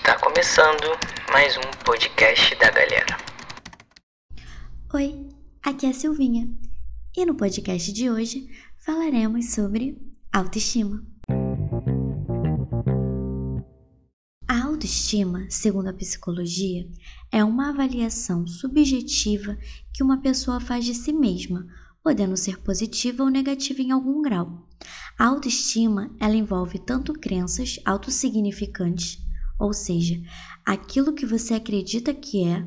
Está começando mais um podcast da galera. Oi, aqui é a Silvinha e no podcast de hoje falaremos sobre autoestima. A autoestima, segundo a psicologia, é uma avaliação subjetiva que uma pessoa faz de si mesma, podendo ser positiva ou negativa em algum grau. A autoestima, ela envolve tanto crenças autossignificantes, ou seja, aquilo que você acredita que é,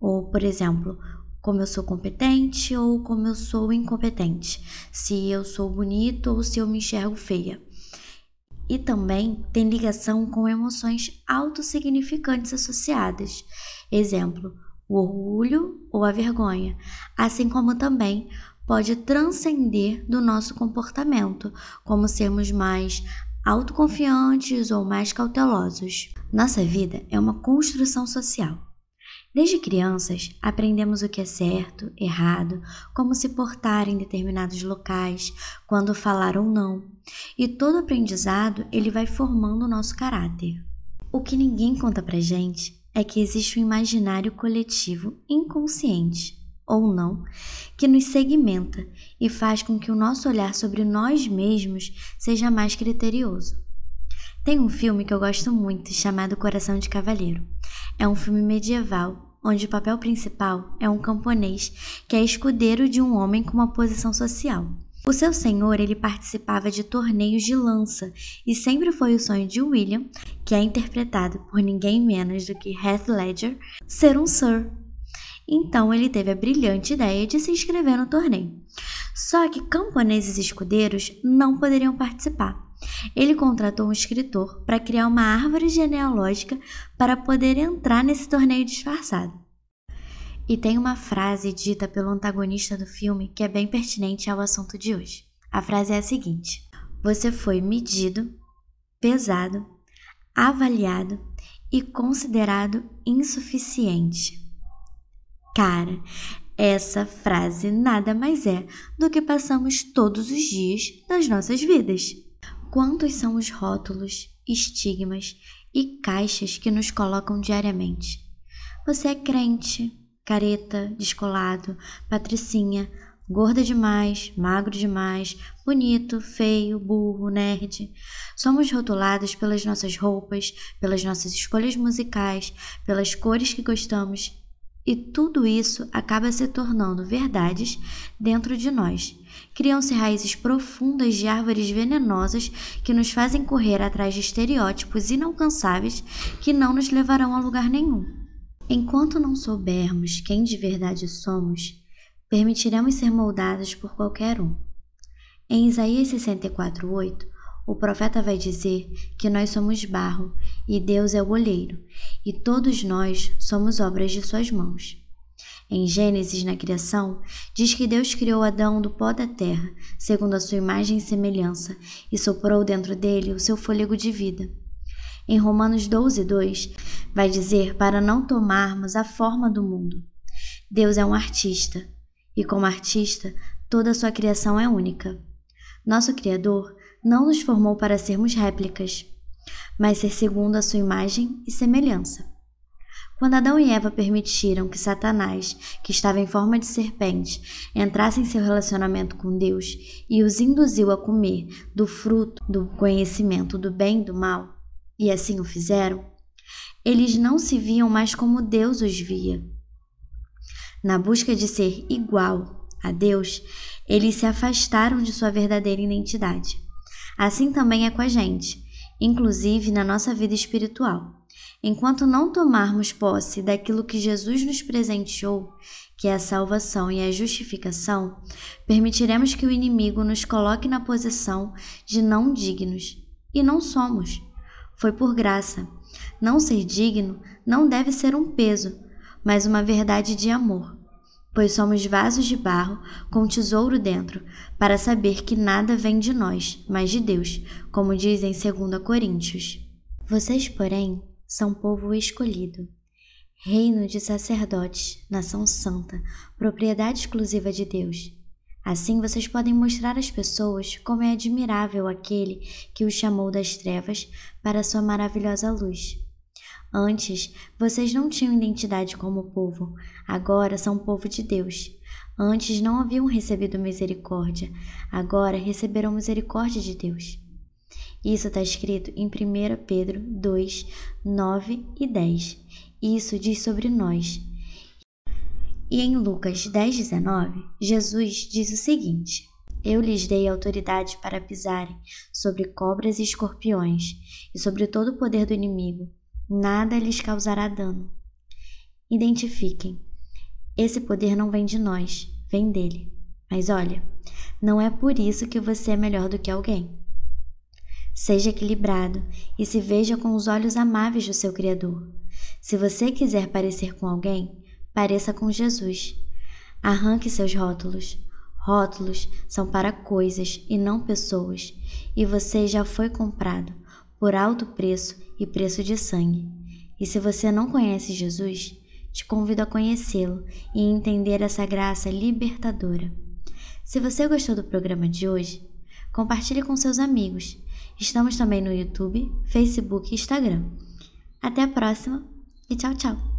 ou, por exemplo, como eu sou competente ou como eu sou incompetente, se eu sou bonito ou se eu me enxergo feia. E também tem ligação com emoções autossignificantes associadas. Exemplo, o orgulho ou a vergonha, assim como também pode transcender do nosso comportamento, como sermos mais autoconfiantes ou mais cautelosos. Nossa vida é uma construção social. Desde crianças, aprendemos o que é certo, errado, como se portar em determinados locais, quando falar ou não. E todo aprendizado, ele vai formando o nosso caráter. O que ninguém conta pra gente é que existe um imaginário coletivo inconsciente ou não, que nos segmenta e faz com que o nosso olhar sobre nós mesmos seja mais criterioso. Tem um filme que eu gosto muito chamado Coração de Cavalheiro. É um filme medieval onde o papel principal é um camponês que é escudeiro de um homem com uma posição social. O seu senhor ele participava de torneios de lança e sempre foi o sonho de William, que é interpretado por ninguém menos do que Heath Ledger, ser um Sir então ele teve a brilhante ideia de se inscrever no torneio. Só que camponeses escudeiros não poderiam participar. Ele contratou um escritor para criar uma árvore genealógica para poder entrar nesse torneio disfarçado. E tem uma frase dita pelo antagonista do filme que é bem pertinente ao assunto de hoje. A frase é a seguinte: Você foi medido, pesado, avaliado e considerado insuficiente. Cara, essa frase nada mais é do que passamos todos os dias das nossas vidas. Quantos são os rótulos, estigmas e caixas que nos colocam diariamente? Você é crente, careta, descolado, patricinha, gorda demais, magro demais, bonito, feio, burro, nerd. Somos rotulados pelas nossas roupas, pelas nossas escolhas musicais, pelas cores que gostamos e tudo isso acaba se tornando verdades dentro de nós. Criam-se raízes profundas de árvores venenosas que nos fazem correr atrás de estereótipos inalcançáveis que não nos levarão a lugar nenhum. Enquanto não soubermos quem de verdade somos, permitiremos ser moldados por qualquer um. Em Isaías 64:8, o profeta vai dizer que nós somos barro e Deus é o olheiro, e todos nós somos obras de suas mãos. Em Gênesis, na criação, diz que Deus criou Adão do pó da terra, segundo a sua imagem e semelhança, e soprou dentro dele o seu fôlego de vida. Em Romanos 12, 2, vai dizer para não tomarmos a forma do mundo. Deus é um artista, e como artista, toda a sua criação é única. Nosso Criador não nos formou para sermos réplicas, mas ser segundo a sua imagem e semelhança. Quando Adão e Eva permitiram que Satanás, que estava em forma de serpente, entrasse em seu relacionamento com Deus e os induziu a comer do fruto do conhecimento do bem e do mal, e assim o fizeram, eles não se viam mais como Deus os via. Na busca de ser igual a Deus, eles se afastaram de sua verdadeira identidade. Assim também é com a gente, inclusive na nossa vida espiritual. Enquanto não tomarmos posse daquilo que Jesus nos presenteou, que é a salvação e a justificação, permitiremos que o inimigo nos coloque na posição de não dignos. E não somos. Foi por graça. Não ser digno não deve ser um peso, mas uma verdade de amor pois somos vasos de barro com tesouro dentro, para saber que nada vem de nós, mas de Deus, como diz em 2 Coríntios. Vocês, porém, são povo escolhido, reino de sacerdotes, nação santa, propriedade exclusiva de Deus. Assim vocês podem mostrar às pessoas como é admirável aquele que os chamou das trevas para sua maravilhosa luz. Antes, vocês não tinham identidade como povo, agora são povo de Deus. Antes não haviam recebido misericórdia, agora receberam misericórdia de Deus. Isso está escrito em 1 Pedro 2, 9 e 10. Isso diz sobre nós. E em Lucas 10, 19, Jesus diz o seguinte: Eu lhes dei autoridade para pisarem sobre cobras e escorpiões, e sobre todo o poder do inimigo. Nada lhes causará dano. Identifiquem. Esse poder não vem de nós, vem dele. Mas olha, não é por isso que você é melhor do que alguém. Seja equilibrado e se veja com os olhos amáveis do seu Criador. Se você quiser parecer com alguém, pareça com Jesus. Arranque seus rótulos. Rótulos são para coisas e não pessoas, e você já foi comprado por alto preço e preço de sangue. E se você não conhece Jesus, te convido a conhecê-lo e entender essa graça libertadora. Se você gostou do programa de hoje, compartilhe com seus amigos. Estamos também no YouTube, Facebook e Instagram. Até a próxima e tchau, tchau!